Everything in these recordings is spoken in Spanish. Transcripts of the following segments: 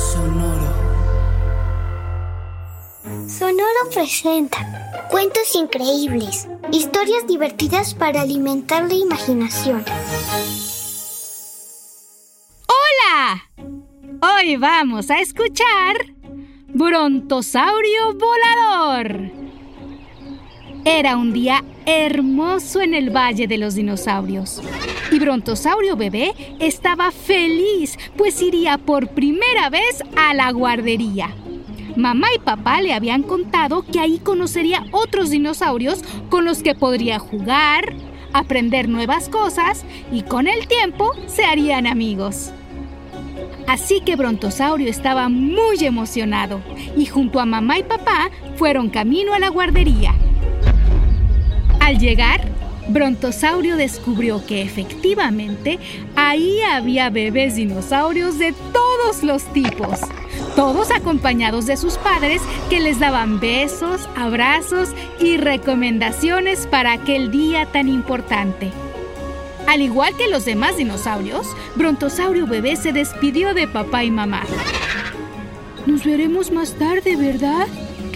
Sonoro. Sonoro presenta cuentos increíbles, historias divertidas para alimentar la imaginación. ¡Hola! Hoy vamos a escuchar Brontosaurio Volador. Era un día hermoso en el Valle de los Dinosaurios. Y Brontosaurio bebé estaba feliz, pues iría por primera vez a la guardería. Mamá y papá le habían contado que ahí conocería otros dinosaurios con los que podría jugar, aprender nuevas cosas y con el tiempo se harían amigos. Así que Brontosaurio estaba muy emocionado y junto a mamá y papá fueron camino a la guardería. Al llegar, Brontosaurio descubrió que efectivamente ahí había bebés dinosaurios de todos los tipos, todos acompañados de sus padres que les daban besos, abrazos y recomendaciones para aquel día tan importante. Al igual que los demás dinosaurios, Brontosaurio bebé se despidió de papá y mamá. Nos veremos más tarde, ¿verdad?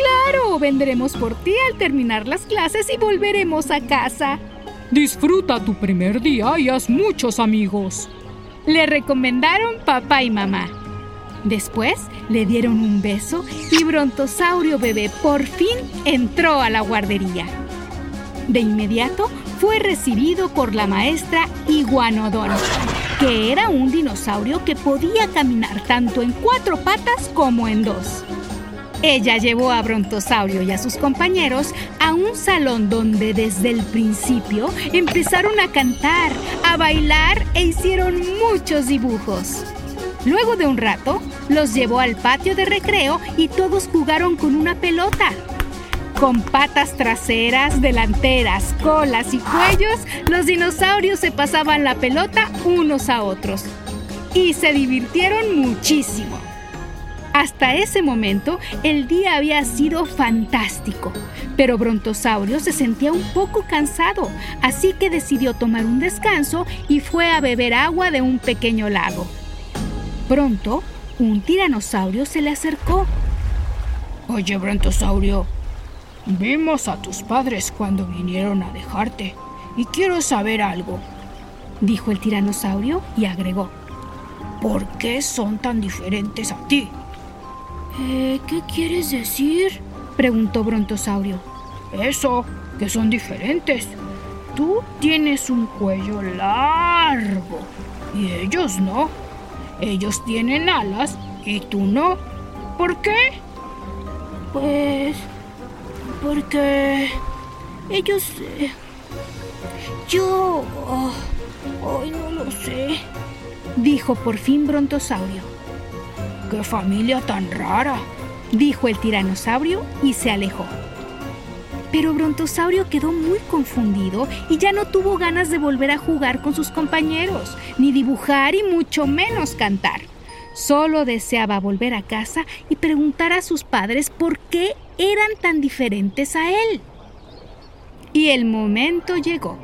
Claro, vendremos por ti al terminar las clases y volveremos a casa. Disfruta tu primer día y haz muchos amigos. Le recomendaron papá y mamá. Después le dieron un beso y Brontosaurio bebé por fin entró a la guardería. De inmediato fue recibido por la maestra Iguanodon, que era un dinosaurio que podía caminar tanto en cuatro patas como en dos. Ella llevó a Brontosaurio y a sus compañeros a un salón donde desde el principio empezaron a cantar, a bailar e hicieron muchos dibujos. Luego de un rato, los llevó al patio de recreo y todos jugaron con una pelota. Con patas traseras, delanteras, colas y cuellos, los dinosaurios se pasaban la pelota unos a otros. Y se divirtieron muchísimo. Hasta ese momento el día había sido fantástico, pero Brontosaurio se sentía un poco cansado, así que decidió tomar un descanso y fue a beber agua de un pequeño lago. Pronto, un tiranosaurio se le acercó. Oye, Brontosaurio, vimos a tus padres cuando vinieron a dejarte y quiero saber algo, dijo el tiranosaurio y agregó. ¿Por qué son tan diferentes a ti? Eh, ¿Qué quieres decir? preguntó Brontosaurio. Eso, que son diferentes. Tú tienes un cuello largo y ellos no. Ellos tienen alas y tú no. ¿Por qué? Pues... porque... ellos... eh, yo... oh, Ay, no lo sé. Dijo por fin Brontosaurio. ¡Qué familia tan rara! dijo el tiranosaurio y se alejó. Pero Brontosaurio quedó muy confundido y ya no tuvo ganas de volver a jugar con sus compañeros, ni dibujar y mucho menos cantar. Solo deseaba volver a casa y preguntar a sus padres por qué eran tan diferentes a él. Y el momento llegó.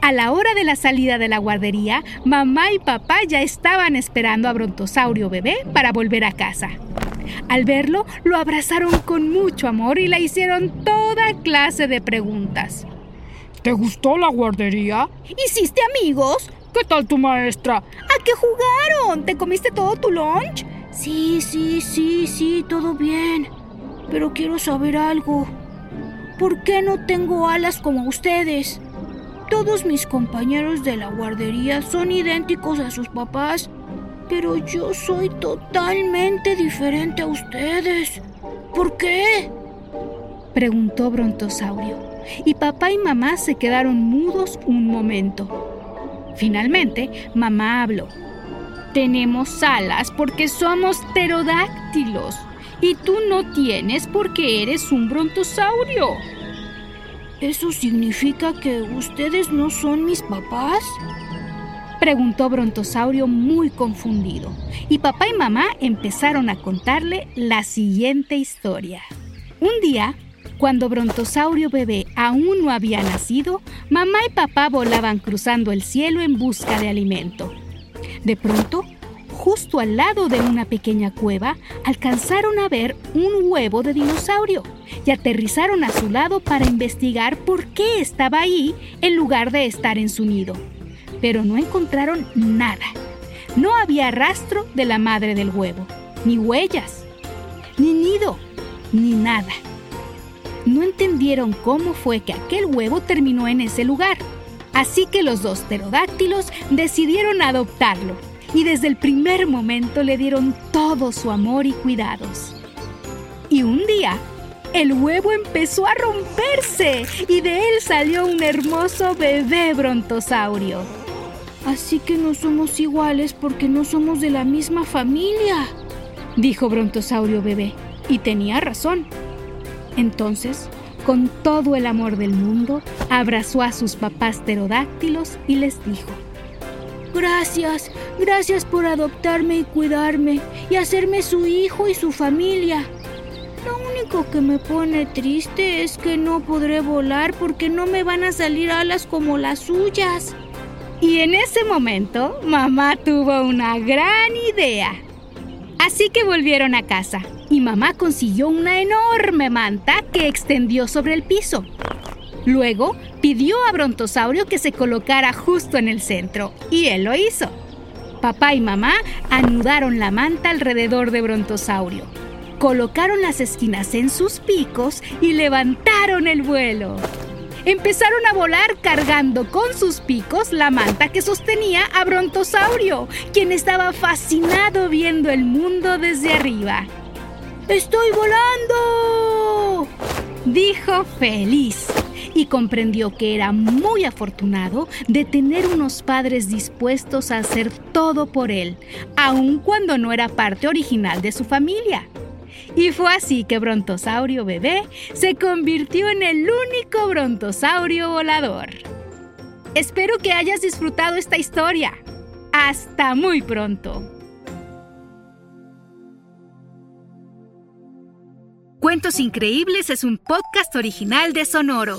A la hora de la salida de la guardería, mamá y papá ya estaban esperando a Brontosaurio bebé para volver a casa. Al verlo, lo abrazaron con mucho amor y le hicieron toda clase de preguntas. ¿Te gustó la guardería? ¿Hiciste amigos? ¿Qué tal tu maestra? ¿A qué jugaron? ¿Te comiste todo tu lunch? Sí, sí, sí, sí, todo bien. Pero quiero saber algo. ¿Por qué no tengo alas como ustedes? Todos mis compañeros de la guardería son idénticos a sus papás, pero yo soy totalmente diferente a ustedes. ¿Por qué? Preguntó Brontosaurio, y papá y mamá se quedaron mudos un momento. Finalmente, mamá habló. Tenemos alas porque somos pterodáctilos y tú no tienes porque eres un brontosaurio. ¿Eso significa que ustedes no son mis papás? Preguntó Brontosaurio muy confundido. Y papá y mamá empezaron a contarle la siguiente historia. Un día, cuando Brontosaurio bebé aún no había nacido, mamá y papá volaban cruzando el cielo en busca de alimento. De pronto, justo al lado de una pequeña cueva, alcanzaron a ver un huevo de dinosaurio y aterrizaron a su lado para investigar por qué estaba ahí en lugar de estar en su nido. Pero no encontraron nada. No había rastro de la madre del huevo, ni huellas, ni nido, ni nada. No entendieron cómo fue que aquel huevo terminó en ese lugar. Así que los dos pterodáctilos decidieron adoptarlo y desde el primer momento le dieron todo su amor y cuidados. Y un día, el huevo empezó a romperse y de él salió un hermoso bebé brontosaurio. Así que no somos iguales porque no somos de la misma familia, dijo Brontosaurio bebé, y tenía razón. Entonces, con todo el amor del mundo, abrazó a sus papás pterodáctilos y les dijo, Gracias, gracias por adoptarme y cuidarme y hacerme su hijo y su familia. Lo único que me pone triste es que no podré volar porque no me van a salir alas como las suyas. Y en ese momento, mamá tuvo una gran idea. Así que volvieron a casa y mamá consiguió una enorme manta que extendió sobre el piso. Luego pidió a Brontosaurio que se colocara justo en el centro y él lo hizo. Papá y mamá anudaron la manta alrededor de Brontosaurio, colocaron las esquinas en sus picos y levantaron el vuelo. Empezaron a volar cargando con sus picos la manta que sostenía a Brontosaurio, quien estaba fascinado viendo el mundo desde arriba. ¡Estoy volando! dijo feliz y comprendió que era muy afortunado de tener unos padres dispuestos a hacer todo por él, aun cuando no era parte original de su familia. Y fue así que Brontosaurio bebé se convirtió en el único brontosaurio volador. Espero que hayas disfrutado esta historia. Hasta muy pronto. Cuentos Increíbles es un podcast original de Sonoro.